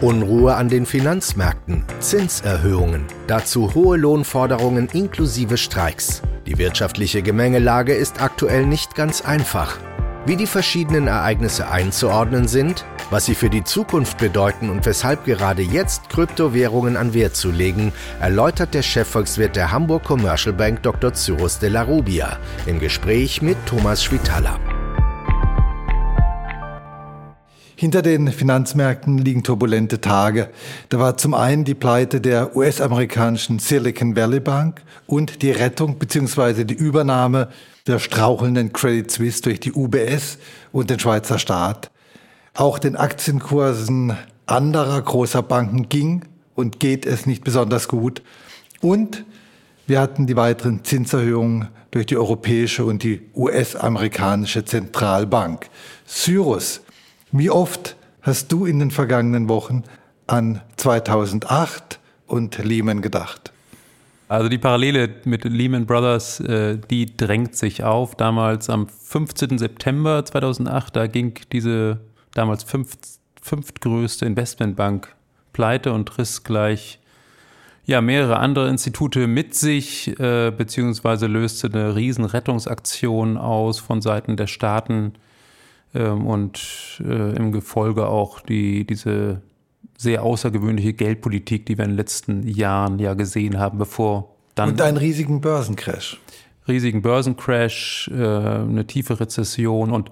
Unruhe an den Finanzmärkten, Zinserhöhungen, dazu hohe Lohnforderungen inklusive Streiks. Die wirtschaftliche Gemengelage ist aktuell nicht ganz einfach. Wie die verschiedenen Ereignisse einzuordnen sind, was sie für die Zukunft bedeuten und weshalb gerade jetzt Kryptowährungen an Wert zu legen, erläutert der Chefvolkswirt der Hamburg Commercial Bank Dr. Cyrus de la Rubia im Gespräch mit Thomas Schwitala. Hinter den Finanzmärkten liegen turbulente Tage. Da war zum einen die Pleite der US-amerikanischen Silicon Valley Bank und die Rettung bzw. die Übernahme der strauchelnden Credit Suisse durch die UBS und den Schweizer Staat. Auch den Aktienkursen anderer großer Banken ging und geht es nicht besonders gut. Und wir hatten die weiteren Zinserhöhungen durch die europäische und die US-amerikanische Zentralbank. Cyrus wie oft hast du in den vergangenen Wochen an 2008 und Lehman gedacht? Also die Parallele mit Lehman Brothers, äh, die drängt sich auf. Damals am 15. September 2008, da ging diese damals fünft, fünftgrößte Investmentbank pleite und riss gleich ja, mehrere andere Institute mit sich, äh, beziehungsweise löste eine riesen Rettungsaktion aus von Seiten der Staaten ähm, und äh, im Gefolge auch die, diese sehr außergewöhnliche Geldpolitik, die wir in den letzten Jahren ja gesehen haben, bevor dann. Und einen riesigen Börsencrash. Riesigen Börsencrash, äh, eine tiefe Rezession und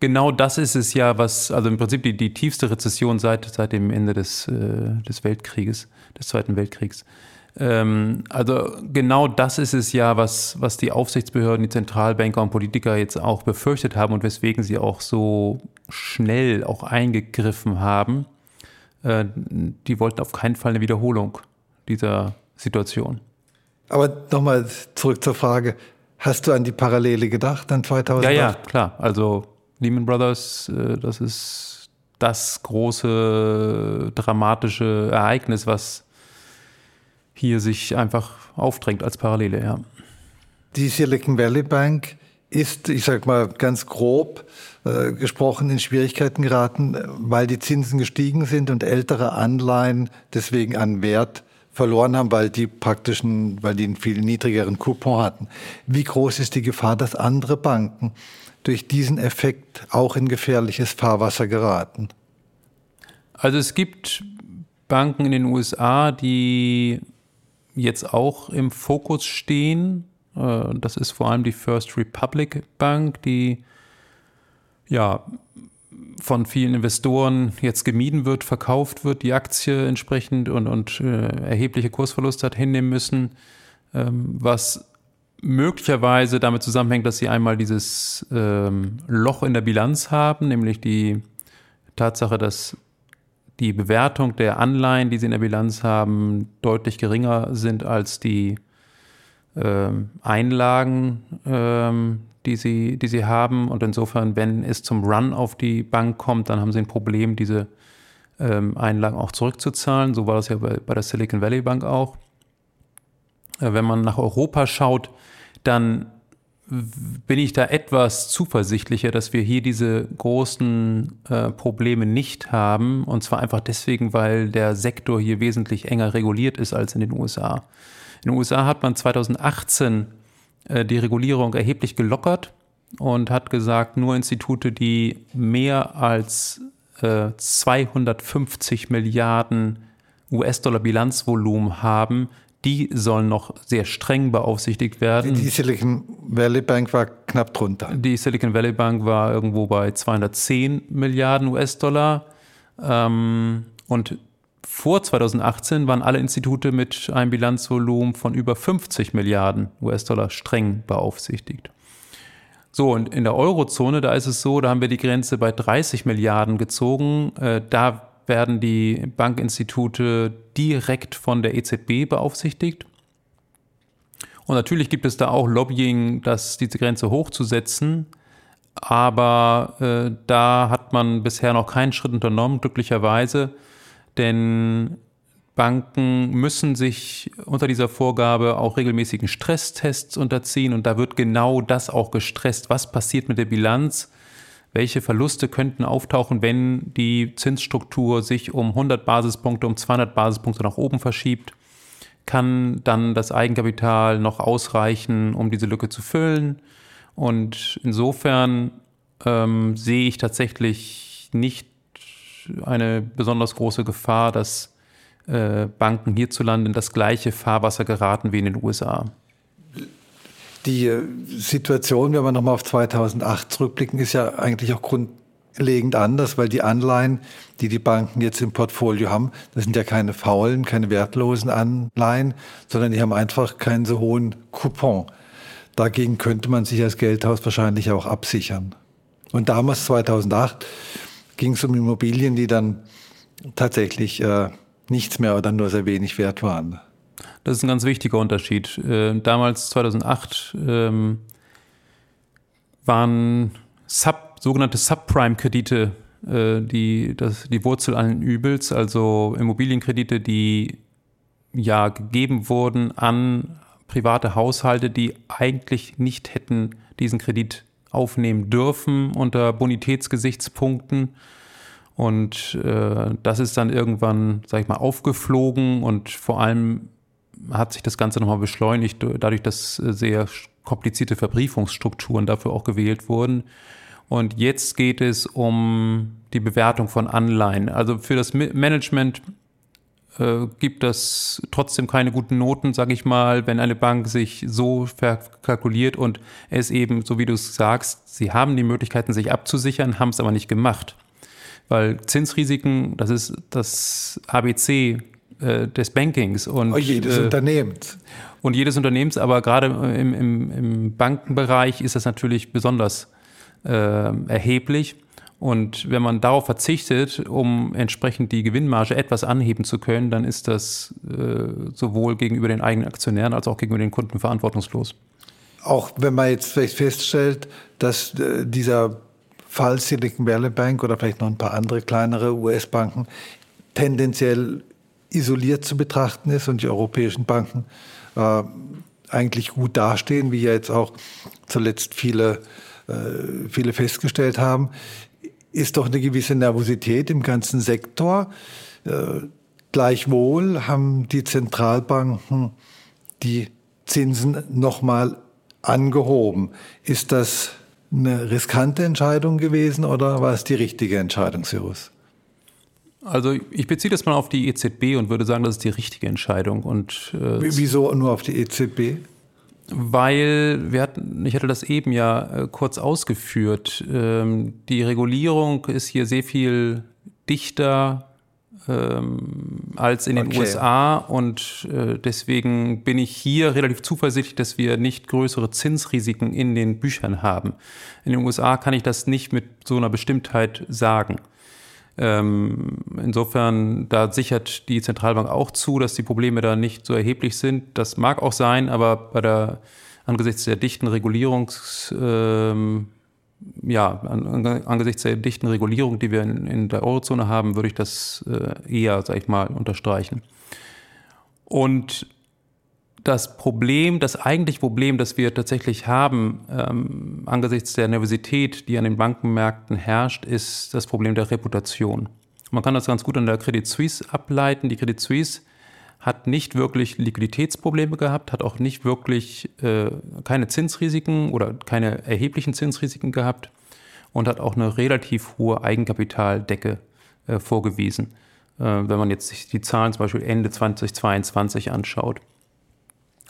genau das ist es ja, was, also im Prinzip die, die tiefste Rezession seit, seit dem Ende des, äh, des Weltkrieges, des Zweiten Weltkriegs. Ähm, also genau das ist es ja, was, was die Aufsichtsbehörden, die Zentralbanker und Politiker jetzt auch befürchtet haben und weswegen sie auch so schnell auch eingegriffen haben. Äh, die wollten auf keinen Fall eine Wiederholung dieser Situation. Aber nochmal zurück zur Frage, hast du an die Parallele gedacht an 2008? Ja, ja, klar. Also Lehman Brothers, äh, das ist das große dramatische Ereignis, was hier sich einfach aufdrängt als Parallele, ja. Die Silicon Valley Bank ist, ich sage mal ganz grob äh, gesprochen, in Schwierigkeiten geraten, weil die Zinsen gestiegen sind und ältere Anleihen deswegen an Wert verloren haben, weil die praktischen, weil die einen viel niedrigeren Coupon hatten. Wie groß ist die Gefahr, dass andere Banken durch diesen Effekt auch in gefährliches Fahrwasser geraten? Also es gibt Banken in den USA, die jetzt auch im Fokus stehen. Äh, das ist vor allem die First Republic Bank, die ja von vielen Investoren jetzt gemieden wird, verkauft wird, die Aktie entsprechend und, und äh, erhebliche Kursverluste hat hinnehmen müssen, ähm, was möglicherweise damit zusammenhängt, dass sie einmal dieses ähm, Loch in der Bilanz haben, nämlich die Tatsache, dass die Bewertung der Anleihen, die sie in der Bilanz haben, deutlich geringer sind als die ähm, Einlagen, ähm, die, sie, die sie haben. Und insofern, wenn es zum Run auf die Bank kommt, dann haben sie ein Problem, diese ähm, Einlagen auch zurückzuzahlen. So war das ja bei, bei der Silicon Valley Bank auch. Äh, wenn man nach Europa schaut, dann bin ich da etwas zuversichtlicher, dass wir hier diese großen äh, Probleme nicht haben. Und zwar einfach deswegen, weil der Sektor hier wesentlich enger reguliert ist als in den USA. In den USA hat man 2018 äh, die Regulierung erheblich gelockert und hat gesagt, nur Institute, die mehr als äh, 250 Milliarden US-Dollar Bilanzvolumen haben, die sollen noch sehr streng beaufsichtigt werden. Die Silicon Valley Bank war knapp drunter. Die Silicon Valley Bank war irgendwo bei 210 Milliarden US-Dollar. Ähm, und vor 2018 waren alle Institute mit einem Bilanzvolumen von über 50 Milliarden US-Dollar streng beaufsichtigt. So, und in der Eurozone, da ist es so, da haben wir die Grenze bei 30 Milliarden gezogen. Äh, da werden die Bankinstitute direkt von der EZB beaufsichtigt. Und natürlich gibt es da auch Lobbying, das diese Grenze hochzusetzen. Aber äh, da hat man bisher noch keinen Schritt unternommen, glücklicherweise. Denn Banken müssen sich unter dieser Vorgabe auch regelmäßigen Stresstests unterziehen. Und da wird genau das auch gestresst. Was passiert mit der Bilanz, welche Verluste könnten auftauchen, wenn die Zinsstruktur sich um 100 Basispunkte, um 200 Basispunkte nach oben verschiebt? Kann dann das Eigenkapital noch ausreichen, um diese Lücke zu füllen? Und insofern ähm, sehe ich tatsächlich nicht eine besonders große Gefahr, dass äh, Banken hierzulande in das gleiche Fahrwasser geraten wie in den USA. Die äh, Situation, wenn wir nochmal auf 2008 zurückblicken, ist ja eigentlich auch grundlegend anders, weil die Anleihen, die die Banken jetzt im Portfolio haben, das sind ja keine faulen, keine wertlosen Anleihen, sondern die haben einfach keinen so hohen Coupon. Dagegen könnte man sich als Geldhaus wahrscheinlich auch absichern. Und damals, 2008, ging es um Immobilien, die dann tatsächlich äh, nichts mehr oder nur sehr wenig wert waren. Das ist ein ganz wichtiger Unterschied. Äh, damals, 2008, ähm, waren Sub, sogenannte Subprime-Kredite äh, die, das, die Wurzel allen Übels, also Immobilienkredite, die ja gegeben wurden an private Haushalte, die eigentlich nicht hätten diesen Kredit aufnehmen dürfen unter Bonitätsgesichtspunkten. Und äh, das ist dann irgendwann, sag ich mal, aufgeflogen und vor allem hat sich das Ganze nochmal beschleunigt, dadurch, dass äh, sehr komplizierte Verbriefungsstrukturen dafür auch gewählt wurden. Und jetzt geht es um die Bewertung von Anleihen. Also für das Management äh, gibt das trotzdem keine guten Noten, sage ich mal, wenn eine Bank sich so verkalkuliert und es eben, so wie du es sagst, sie haben die Möglichkeiten, sich abzusichern, haben es aber nicht gemacht. Weil Zinsrisiken, das ist das ABC äh, des Bankings. Und, oh, jedes äh, Unternehmens. Und jedes Unternehmens, aber gerade im, im, im Bankenbereich ist das natürlich besonders äh, erheblich. Und wenn man darauf verzichtet, um entsprechend die Gewinnmarge etwas anheben zu können, dann ist das äh, sowohl gegenüber den eigenen Aktionären als auch gegenüber den Kunden verantwortungslos. Auch wenn man jetzt vielleicht feststellt, dass äh, dieser Fall Silicon Valley Bank oder vielleicht noch ein paar andere kleinere US-Banken tendenziell isoliert zu betrachten ist und die europäischen Banken äh, eigentlich gut dastehen, wie ja jetzt auch zuletzt viele, äh, viele festgestellt haben, ist doch eine gewisse Nervosität im ganzen Sektor. Äh, gleichwohl haben die Zentralbanken die Zinsen nochmal angehoben. Ist das eine riskante Entscheidung gewesen oder war es die richtige Entscheidung, Cyrus? Also ich beziehe das mal auf die EZB und würde sagen, das ist die richtige Entscheidung. Und, äh, Wieso nur auf die EZB? Weil wir hatten, ich hatte das eben ja äh, kurz ausgeführt, ähm, die Regulierung ist hier sehr viel dichter ähm, als in den okay. USA und äh, deswegen bin ich hier relativ zuversichtlich, dass wir nicht größere Zinsrisiken in den Büchern haben. In den USA kann ich das nicht mit so einer Bestimmtheit sagen. Ähm, insofern, da sichert die Zentralbank auch zu, dass die Probleme da nicht so erheblich sind. Das mag auch sein, aber bei der, angesichts der dichten Regulierungs, ähm, ja, an, angesichts der dichten Regulierung, die wir in, in der Eurozone haben, würde ich das äh, eher, sag ich mal, unterstreichen. Und das Problem, das eigentliche Problem, das wir tatsächlich haben, ähm, angesichts der Nervosität, die an den Bankenmärkten herrscht, ist das Problem der Reputation. Man kann das ganz gut an der Credit Suisse ableiten. Die Credit Suisse hat nicht wirklich Liquiditätsprobleme gehabt, hat auch nicht wirklich äh, keine Zinsrisiken oder keine erheblichen Zinsrisiken gehabt und hat auch eine relativ hohe Eigenkapitaldecke äh, vorgewiesen, äh, wenn man jetzt sich die Zahlen zum Beispiel Ende 2022 anschaut.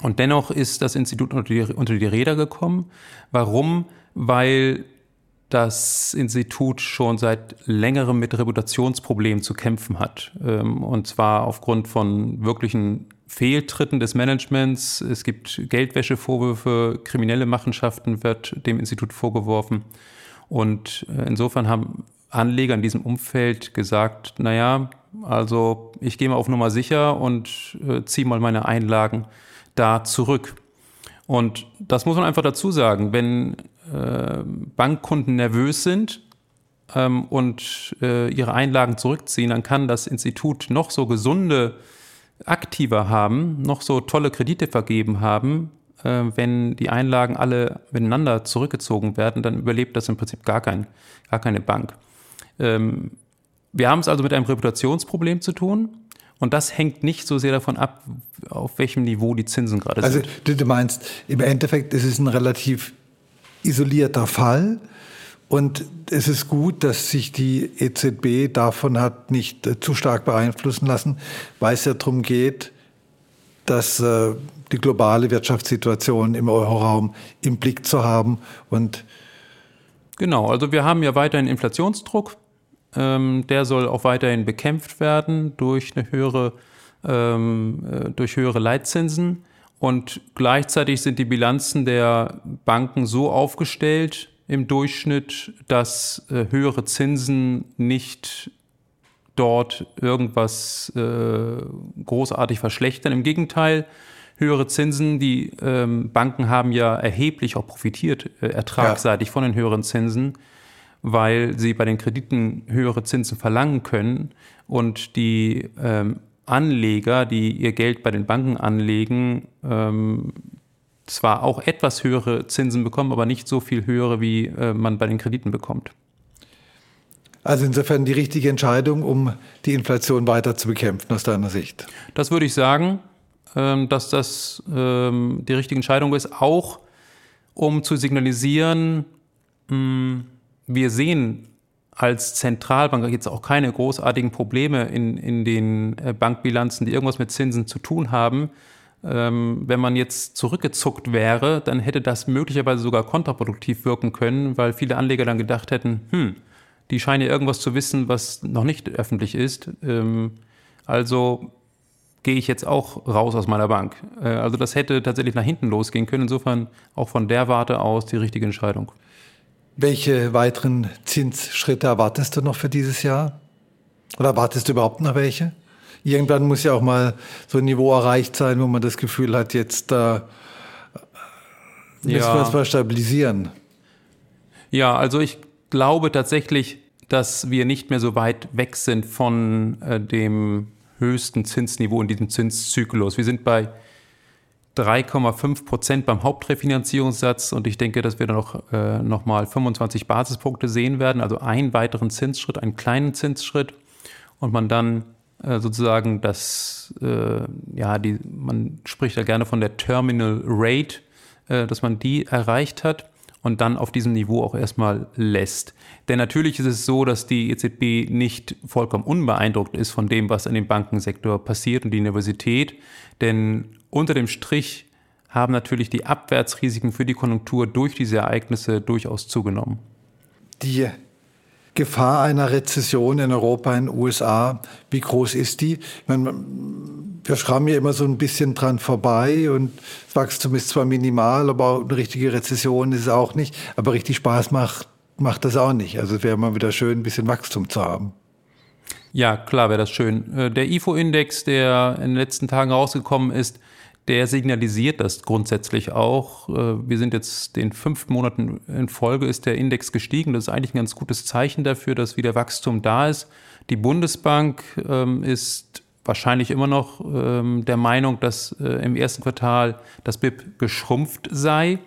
Und dennoch ist das Institut unter die, unter die Räder gekommen. Warum? Weil das Institut schon seit längerem mit Reputationsproblemen zu kämpfen hat. Ähm, und zwar aufgrund von wirklichen Fehltritten des Managements. Es gibt Geldwäschevorwürfe, kriminelle Machenschaften wird dem Institut vorgeworfen. Und äh, insofern haben Anleger in diesem Umfeld gesagt, naja, also ich gehe mal auf Nummer sicher und äh, ziehe mal meine Einlagen da zurück. Und das muss man einfach dazu sagen, wenn äh, Bankkunden nervös sind ähm, und äh, ihre Einlagen zurückziehen, dann kann das Institut noch so gesunde Aktiva haben, noch so tolle Kredite vergeben haben, äh, wenn die Einlagen alle miteinander zurückgezogen werden, dann überlebt das im Prinzip gar, kein, gar keine Bank. Ähm, wir haben es also mit einem Reputationsproblem zu tun. Und das hängt nicht so sehr davon ab, auf welchem Niveau die Zinsen gerade also, sind. Also du meinst, im Endeffekt ist es ein relativ isolierter Fall. Und es ist gut, dass sich die EZB davon hat nicht äh, zu stark beeinflussen lassen, weil es ja darum geht, dass äh, die globale Wirtschaftssituation im Euroraum im Blick zu haben und Genau, also wir haben ja weiterhin Inflationsdruck. Ähm, der soll auch weiterhin bekämpft werden durch eine höhere, ähm, äh, durch höhere Leitzinsen. Und gleichzeitig sind die Bilanzen der Banken so aufgestellt im Durchschnitt, dass äh, höhere Zinsen nicht dort irgendwas äh, großartig verschlechtern. Im Gegenteil, höhere Zinsen, die ähm, Banken haben ja erheblich auch profitiert, äh, ertragsseitig ja. von den höheren Zinsen weil sie bei den Krediten höhere Zinsen verlangen können und die ähm, Anleger, die ihr Geld bei den Banken anlegen, ähm, zwar auch etwas höhere Zinsen bekommen, aber nicht so viel höhere, wie äh, man bei den Krediten bekommt. Also insofern die richtige Entscheidung, um die Inflation weiter zu bekämpfen, aus deiner Sicht. Das würde ich sagen, ähm, dass das ähm, die richtige Entscheidung ist, auch um zu signalisieren, mh, hm, wir sehen als Zentralbank jetzt auch keine großartigen Probleme in, in den äh, Bankbilanzen, die irgendwas mit Zinsen zu tun haben. Ähm, wenn man jetzt zurückgezuckt wäre, dann hätte das möglicherweise sogar kontraproduktiv wirken können, weil viele Anleger dann gedacht hätten, hm, die scheinen ja irgendwas zu wissen, was noch nicht öffentlich ist. Ähm, also gehe ich jetzt auch raus aus meiner Bank. Äh, also das hätte tatsächlich nach hinten losgehen können. Insofern auch von der Warte aus die richtige Entscheidung. Welche weiteren Zinsschritte erwartest du noch für dieses Jahr? Oder erwartest du überhaupt noch welche? Irgendwann muss ja auch mal so ein Niveau erreicht sein, wo man das Gefühl hat, jetzt äh, müssen ja. wir es mal stabilisieren. Ja, also ich glaube tatsächlich, dass wir nicht mehr so weit weg sind von äh, dem höchsten Zinsniveau in diesem Zinszyklus. Wir sind bei 3,5 Prozent beim Hauptrefinanzierungssatz und ich denke, dass wir dann noch, äh, noch mal 25 Basispunkte sehen werden, also einen weiteren Zinsschritt, einen kleinen Zinsschritt und man dann äh, sozusagen das, äh, ja, die, man spricht ja gerne von der Terminal Rate, äh, dass man die erreicht hat und dann auf diesem Niveau auch erstmal lässt. Denn natürlich ist es so, dass die EZB nicht vollkommen unbeeindruckt ist von dem, was in dem Bankensektor passiert und die Universität. Denn unter dem Strich haben natürlich die Abwärtsrisiken für die Konjunktur durch diese Ereignisse durchaus zugenommen. Die Gefahr einer Rezession in Europa, in den USA, wie groß ist die? Meine, wir schrammen ja immer so ein bisschen dran vorbei und das Wachstum ist zwar minimal, aber eine richtige Rezession ist es auch nicht. Aber richtig Spaß macht macht das auch nicht. Also es wäre mal wieder schön, ein bisschen Wachstum zu haben. Ja, klar wäre das schön. Äh, der IFO-Index, der in den letzten Tagen rausgekommen ist, der signalisiert das grundsätzlich auch. Äh, wir sind jetzt den fünften Monaten in Folge, ist der Index gestiegen. Das ist eigentlich ein ganz gutes Zeichen dafür, dass wieder Wachstum da ist. Die Bundesbank ähm, ist wahrscheinlich immer noch ähm, der Meinung, dass äh, im ersten Quartal das BIP geschrumpft sei.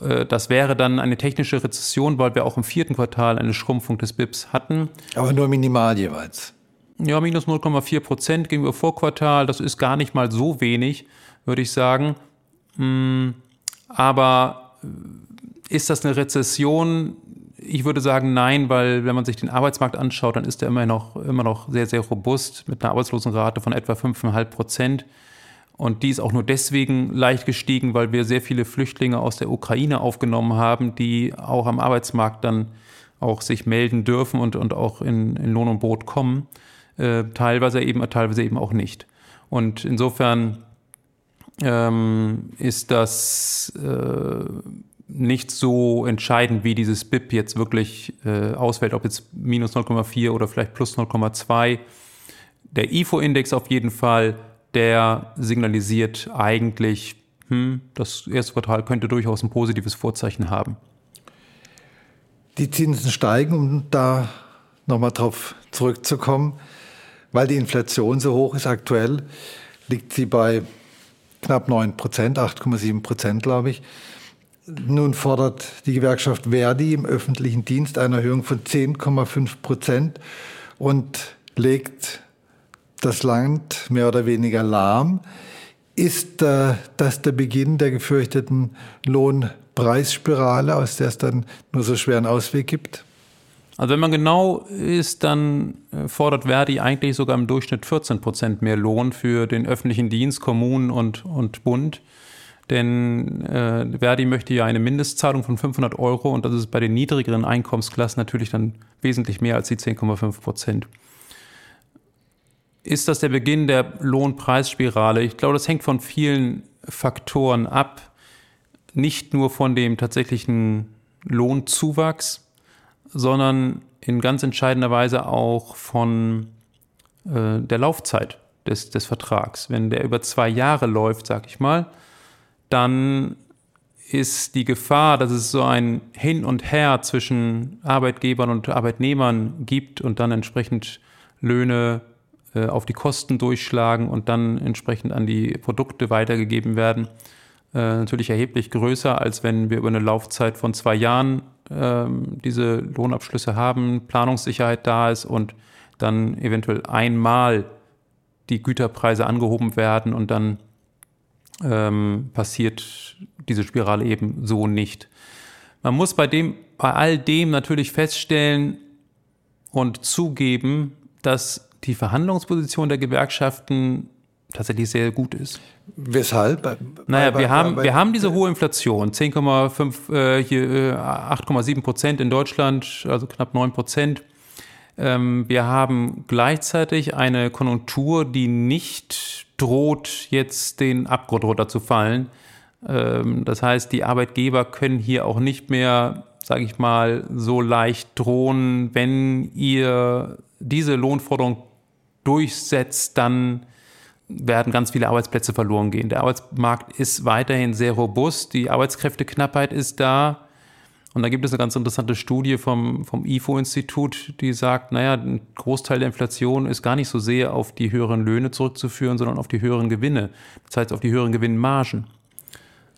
Äh, das wäre dann eine technische Rezession, weil wir auch im vierten Quartal eine Schrumpfung des BIPs hatten. Aber nur minimal jeweils. Ja, minus 0,4 Prozent gegenüber Vorquartal. Das ist gar nicht mal so wenig, würde ich sagen. Mm, aber äh, ist das eine Rezession? Ich würde sagen, nein, weil wenn man sich den Arbeitsmarkt anschaut, dann ist er immer noch, immer noch sehr, sehr robust mit einer Arbeitslosenrate von etwa 5,5 Prozent. Und die ist auch nur deswegen leicht gestiegen, weil wir sehr viele Flüchtlinge aus der Ukraine aufgenommen haben, die auch am Arbeitsmarkt dann auch sich melden dürfen und, und auch in, in Lohn und Brot kommen. Äh, teilweise eben, teilweise eben auch nicht. Und insofern ähm, ist das äh, nicht so entscheidend, wie dieses BIP jetzt wirklich äh, ausfällt, ob jetzt minus 0,4 oder vielleicht plus 0,2. Der IFO-Index auf jeden Fall der signalisiert eigentlich, hm, das erste Quartal könnte durchaus ein positives Vorzeichen haben. Die Zinsen steigen, um da nochmal drauf zurückzukommen, weil die Inflation so hoch ist aktuell, liegt sie bei knapp 9 Prozent, 8,7 Prozent, glaube ich. Nun fordert die Gewerkschaft Verdi im öffentlichen Dienst eine Erhöhung von 10,5 Prozent und legt das Land mehr oder weniger lahm. Ist äh, das der Beginn der gefürchteten Lohnpreisspirale, aus der es dann nur so schweren Ausweg gibt? Also wenn man genau ist, dann äh, fordert Verdi eigentlich sogar im Durchschnitt 14 Prozent mehr Lohn für den öffentlichen Dienst, Kommunen und, und Bund. Denn äh, Verdi möchte ja eine Mindestzahlung von 500 Euro und das ist bei den niedrigeren Einkommensklassen natürlich dann wesentlich mehr als die 10,5 Prozent. Ist das der Beginn der Lohnpreisspirale? Ich glaube, das hängt von vielen Faktoren ab. Nicht nur von dem tatsächlichen Lohnzuwachs, sondern in ganz entscheidender Weise auch von äh, der Laufzeit des, des Vertrags. Wenn der über zwei Jahre läuft, sag ich mal, dann ist die Gefahr, dass es so ein Hin und Her zwischen Arbeitgebern und Arbeitnehmern gibt und dann entsprechend Löhne äh, auf die Kosten durchschlagen und dann entsprechend an die Produkte weitergegeben werden, äh, natürlich erheblich größer, als wenn wir über eine Laufzeit von zwei Jahren ähm, diese Lohnabschlüsse haben, Planungssicherheit da ist und dann eventuell einmal die Güterpreise angehoben werden und dann ähm, passiert diese Spirale eben so nicht. Man muss bei dem, bei all dem natürlich feststellen und zugeben, dass die Verhandlungsposition der Gewerkschaften tatsächlich sehr gut ist. Weshalb? Bei, naja, bei, wir, haben, wir haben diese hohe Inflation, 10,5, äh, hier äh, 8,7 Prozent in Deutschland, also knapp 9 Prozent. Ähm, wir haben gleichzeitig eine Konjunktur, die nicht droht, jetzt den Abgrund runterzufallen. Ähm, das heißt, die Arbeitgeber können hier auch nicht mehr, sage ich mal, so leicht drohen, wenn ihr diese Lohnforderung durchsetzt, dann werden ganz viele Arbeitsplätze verloren gehen. Der Arbeitsmarkt ist weiterhin sehr robust, die Arbeitskräfteknappheit ist da. Und da gibt es eine ganz interessante Studie vom, vom IFO-Institut, die sagt, naja, ein Großteil der Inflation ist gar nicht so sehr auf die höheren Löhne zurückzuführen, sondern auf die höheren Gewinne. Das heißt, auf die höheren Gewinnmargen.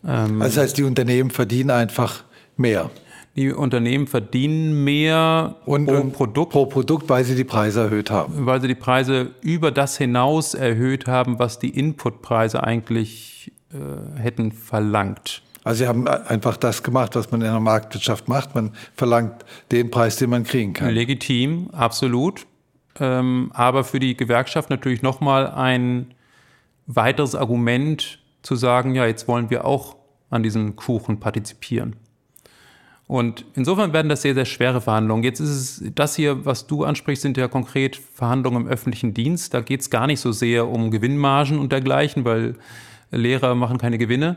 Ähm, das heißt, die Unternehmen verdienen einfach mehr. Die Unternehmen verdienen mehr und, pro und Produkt. Pro Produkt, weil sie die Preise erhöht haben. Weil sie die Preise über das hinaus erhöht haben, was die Inputpreise eigentlich äh, hätten verlangt. Also sie haben einfach das gemacht, was man in der Marktwirtschaft macht. Man verlangt den Preis, den man kriegen kann. Legitim, absolut. Ähm, aber für die Gewerkschaft natürlich nochmal ein weiteres Argument zu sagen, ja, jetzt wollen wir auch an diesem Kuchen partizipieren. Und insofern werden das sehr, sehr schwere Verhandlungen. Jetzt ist es, das hier, was du ansprichst, sind ja konkret Verhandlungen im öffentlichen Dienst. Da geht es gar nicht so sehr um Gewinnmargen und dergleichen, weil Lehrer machen keine Gewinne.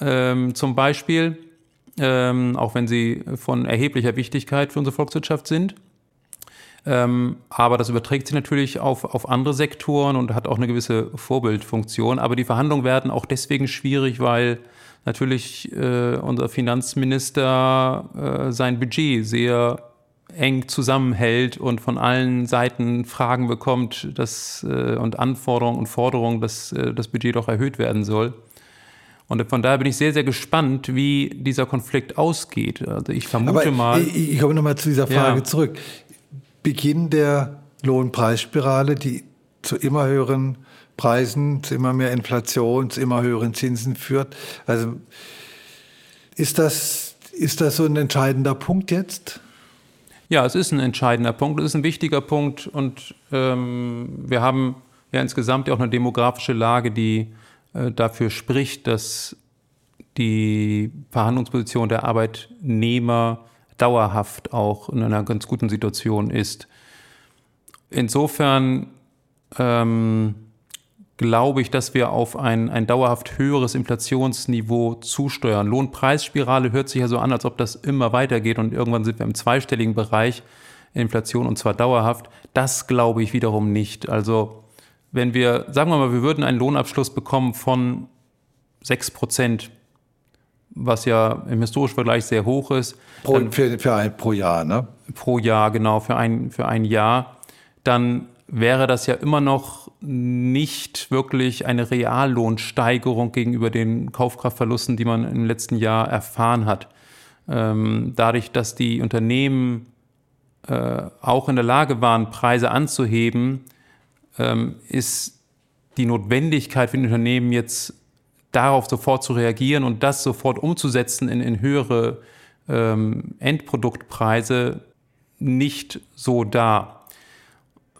Ähm, zum Beispiel, ähm, auch wenn sie von erheblicher Wichtigkeit für unsere Volkswirtschaft sind. Ähm, aber das überträgt sich natürlich auf, auf andere Sektoren und hat auch eine gewisse Vorbildfunktion. Aber die Verhandlungen werden auch deswegen schwierig, weil natürlich äh, unser Finanzminister äh, sein Budget sehr eng zusammenhält und von allen Seiten Fragen bekommt dass, äh, und Anforderungen und Forderungen, dass äh, das Budget doch erhöht werden soll. Und von daher bin ich sehr, sehr gespannt, wie dieser Konflikt ausgeht. Also ich vermute Aber mal. Ich, ich komme nochmal zu dieser Frage ja. zurück. Beginn der Lohnpreisspirale, die zu immer höheren Preisen, zu immer mehr Inflation, zu immer höheren Zinsen führt. Also ist das, ist das so ein entscheidender Punkt jetzt? Ja, es ist ein entscheidender Punkt, es ist ein wichtiger Punkt und ähm, wir haben ja insgesamt auch eine demografische Lage, die äh, dafür spricht, dass die Verhandlungsposition der Arbeitnehmer dauerhaft auch in einer ganz guten Situation ist. Insofern ähm, glaube ich, dass wir auf ein, ein dauerhaft höheres Inflationsniveau zusteuern. Lohnpreisspirale hört sich ja so an, als ob das immer weitergeht und irgendwann sind wir im zweistelligen Bereich Inflation und zwar dauerhaft. Das glaube ich wiederum nicht. Also wenn wir, sagen wir mal, wir würden einen Lohnabschluss bekommen von 6 Prozent, was ja im historischen Vergleich sehr hoch ist. Pro, dann, für, für ein, pro Jahr, ne? Pro Jahr, genau, für ein, für ein Jahr. Dann wäre das ja immer noch nicht wirklich eine Reallohnsteigerung gegenüber den Kaufkraftverlusten, die man im letzten Jahr erfahren hat. Ähm, dadurch, dass die Unternehmen äh, auch in der Lage waren, Preise anzuheben, ähm, ist die Notwendigkeit für die Unternehmen jetzt darauf sofort zu reagieren und das sofort umzusetzen in, in höhere ähm, Endproduktpreise nicht so da.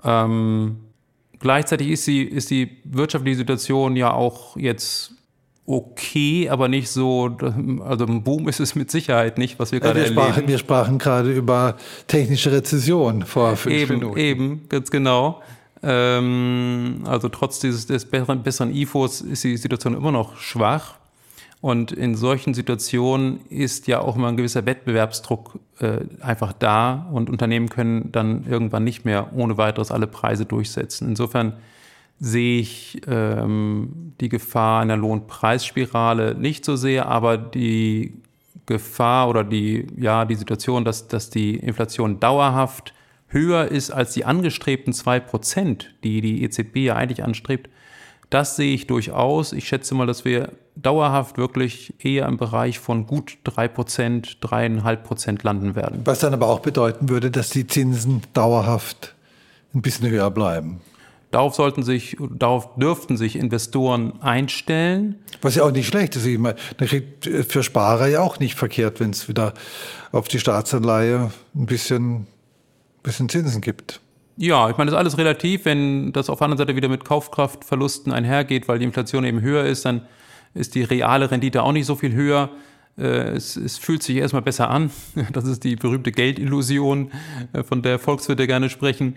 Ähm, gleichzeitig ist, die, ist die wirtschaftliche Situation ja auch jetzt okay, aber nicht so, also ein Boom ist es mit Sicherheit nicht, was wir gerade wir erleben. Sprachen, wir sprachen gerade über technische Rezession vor fünf eben, Minuten. Eben, ganz genau. Ähm, also trotz dieses des besseren, besseren IFOs ist die Situation immer noch schwach. Und in solchen Situationen ist ja auch immer ein gewisser Wettbewerbsdruck äh, einfach da und Unternehmen können dann irgendwann nicht mehr ohne weiteres alle Preise durchsetzen. Insofern sehe ich ähm, die Gefahr einer Lohnpreisspirale nicht so sehr, aber die Gefahr oder die, ja, die Situation, dass, dass die Inflation dauerhaft höher ist als die angestrebten zwei Prozent, die die EZB ja eigentlich anstrebt, das sehe ich durchaus. Ich schätze mal, dass wir dauerhaft wirklich eher im Bereich von gut drei Prozent, dreieinhalb Prozent landen werden. Was dann aber auch bedeuten würde, dass die Zinsen dauerhaft ein bisschen höher bleiben. Darauf sollten sich, darauf dürften sich Investoren einstellen. Was ja auch nicht schlecht ist. Ich meine, kriegt für Sparer ja auch nicht verkehrt, wenn es wieder auf die Staatsanleihe ein bisschen, bisschen Zinsen gibt. Ja, ich meine, das ist alles relativ. Wenn das auf der anderen Seite wieder mit Kaufkraftverlusten einhergeht, weil die Inflation eben höher ist, dann ist die reale Rendite auch nicht so viel höher. Äh, es, es, fühlt sich erstmal besser an. Das ist die berühmte Geldillusion, äh, von der Volkswirte gerne sprechen.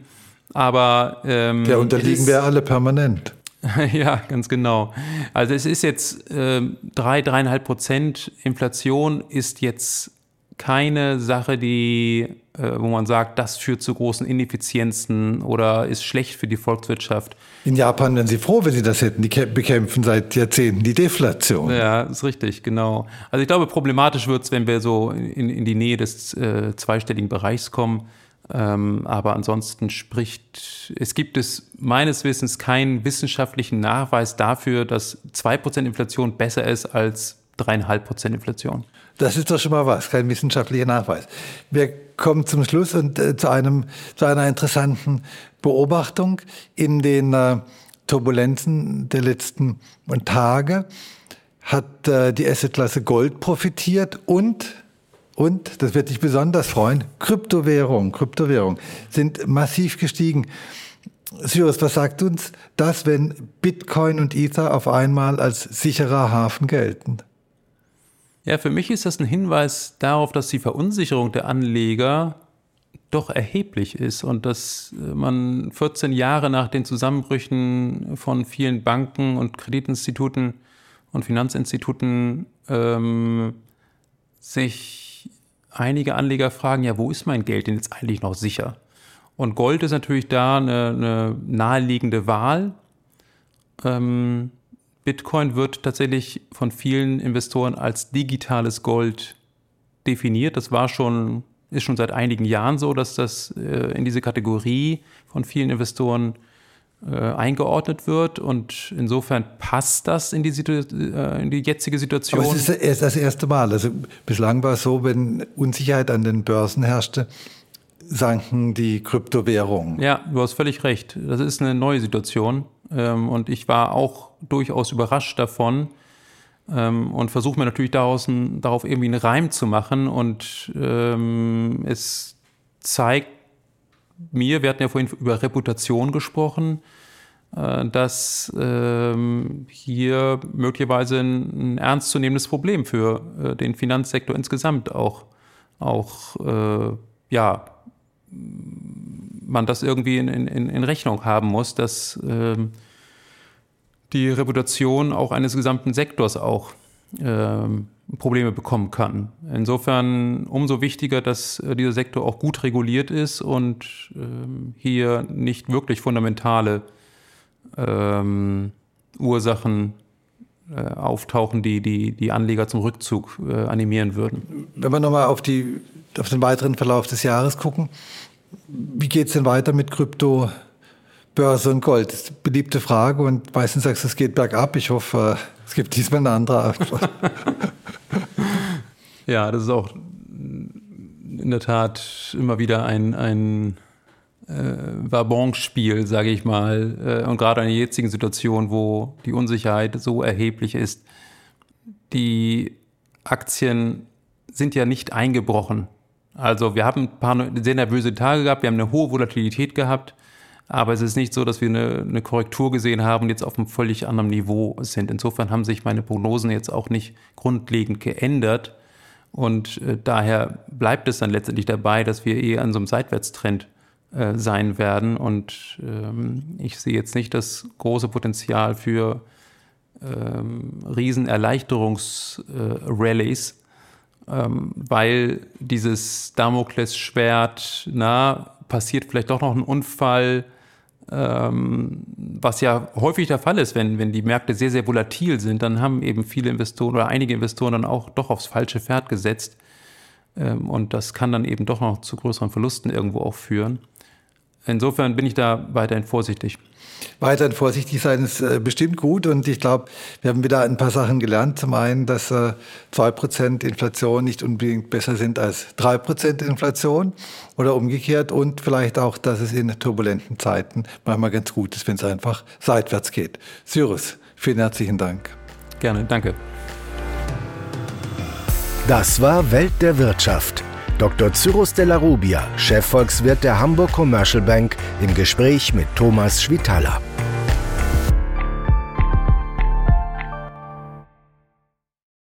Aber ähm, der unterliegen ist, wir alle permanent. ja, ganz genau. Also es ist jetzt äh, drei, dreieinhalb Prozent Inflation ist jetzt keine Sache, die, äh, wo man sagt, das führt zu großen Ineffizienzen oder ist schlecht für die Volkswirtschaft. In Japan wären sie froh, wenn sie das hätten. Die bekämpfen seit Jahrzehnten die Deflation. Ja, ist richtig, genau. Also ich glaube, problematisch wird es, wenn wir so in, in die Nähe des äh, zweistelligen Bereichs kommen. Ähm, aber ansonsten spricht, es gibt es meines Wissens keinen wissenschaftlichen Nachweis dafür, dass 2% Inflation besser ist als 3,5% Inflation. Das ist doch schon mal was, kein wissenschaftlicher Nachweis. Wir kommen zum Schluss und äh, zu, einem, zu einer interessanten Beobachtung in den äh, Turbulenzen der letzten Tage hat äh, die Assetklasse Gold profitiert und und, das wird dich besonders freuen, Kryptowährung, Kryptowährung sind massiv gestiegen. Cyrus, was sagt uns das, wenn Bitcoin und Ether auf einmal als sicherer Hafen gelten? Ja, für mich ist das ein Hinweis darauf, dass die Verunsicherung der Anleger doch erheblich ist und dass man 14 Jahre nach den Zusammenbrüchen von vielen Banken und Kreditinstituten und Finanzinstituten ähm, sich einige Anleger fragen, ja, wo ist mein Geld denn jetzt eigentlich noch sicher? Und Gold ist natürlich da eine, eine naheliegende Wahl. Ähm, Bitcoin wird tatsächlich von vielen Investoren als digitales Gold definiert. Das war schon, ist schon seit einigen Jahren so, dass das äh, in diese Kategorie von vielen Investoren äh, eingeordnet wird und insofern passt das in die, äh, in die jetzige Situation. Aber es ist erst das erste Mal. Also bislang war es so, wenn Unsicherheit an den Börsen herrschte, sanken die Kryptowährungen. Ja, du hast völlig recht. Das ist eine neue Situation. Ähm, und ich war auch durchaus überrascht davon ähm, und versuche mir natürlich daraus ein, darauf irgendwie einen Reim zu machen. Und ähm, es zeigt mir, wir hatten ja vorhin über Reputation gesprochen, äh, dass ähm, hier möglicherweise ein, ein ernstzunehmendes Problem für äh, den Finanzsektor insgesamt auch, auch äh, ja, man das irgendwie in, in, in Rechnung haben muss, dass ähm, die Reputation auch eines gesamten Sektors auch ähm, Probleme bekommen kann. Insofern umso wichtiger, dass äh, dieser Sektor auch gut reguliert ist und ähm, hier nicht wirklich fundamentale ähm, Ursachen äh, auftauchen, die, die die Anleger zum Rückzug äh, animieren würden. Wenn wir nochmal auf, auf den weiteren Verlauf des Jahres gucken, wie geht es denn weiter mit Krypto? Börse und Gold. Das ist eine beliebte Frage und meistens sagst du, es geht bergab. Ich hoffe, es gibt diesmal eine andere Antwort. ja, das ist auch in der Tat immer wieder ein, ein äh, Wabonspiel, sage ich mal. Äh, und gerade in der jetzigen Situation, wo die Unsicherheit so erheblich ist, die Aktien sind ja nicht eingebrochen. Also wir haben ein paar sehr nervöse Tage gehabt, wir haben eine hohe Volatilität gehabt, aber es ist nicht so, dass wir eine, eine Korrektur gesehen haben und jetzt auf einem völlig anderen Niveau sind. Insofern haben sich meine Prognosen jetzt auch nicht grundlegend geändert. Und äh, daher bleibt es dann letztendlich dabei, dass wir eher an so einem Seitwärtstrend äh, sein werden. Und ähm, ich sehe jetzt nicht das große Potenzial für ähm, Riesenerleichterungsrallies, äh, ähm, weil dieses Damoklesschwert, na, passiert vielleicht doch noch ein Unfall, ähm, was ja häufig der Fall ist, wenn, wenn die Märkte sehr, sehr volatil sind, dann haben eben viele Investoren oder einige Investoren dann auch doch aufs falsche Pferd gesetzt. Ähm, und das kann dann eben doch noch zu größeren Verlusten irgendwo auch führen. Insofern bin ich da weiterhin vorsichtig. Weiterhin vorsichtig sein ist äh, bestimmt gut und ich glaube, wir haben wieder ein paar Sachen gelernt. Zum einen, dass äh, zwei Prozent Inflation nicht unbedingt besser sind als drei Prozent Inflation oder umgekehrt und vielleicht auch, dass es in turbulenten Zeiten manchmal ganz gut ist, wenn es einfach seitwärts geht. Cyrus, vielen herzlichen Dank. Gerne, danke. Das war Welt der Wirtschaft Dr. Cyrus della Rubia, Chefvolkswirt der Hamburg Commercial Bank, im Gespräch mit Thomas Schwitala.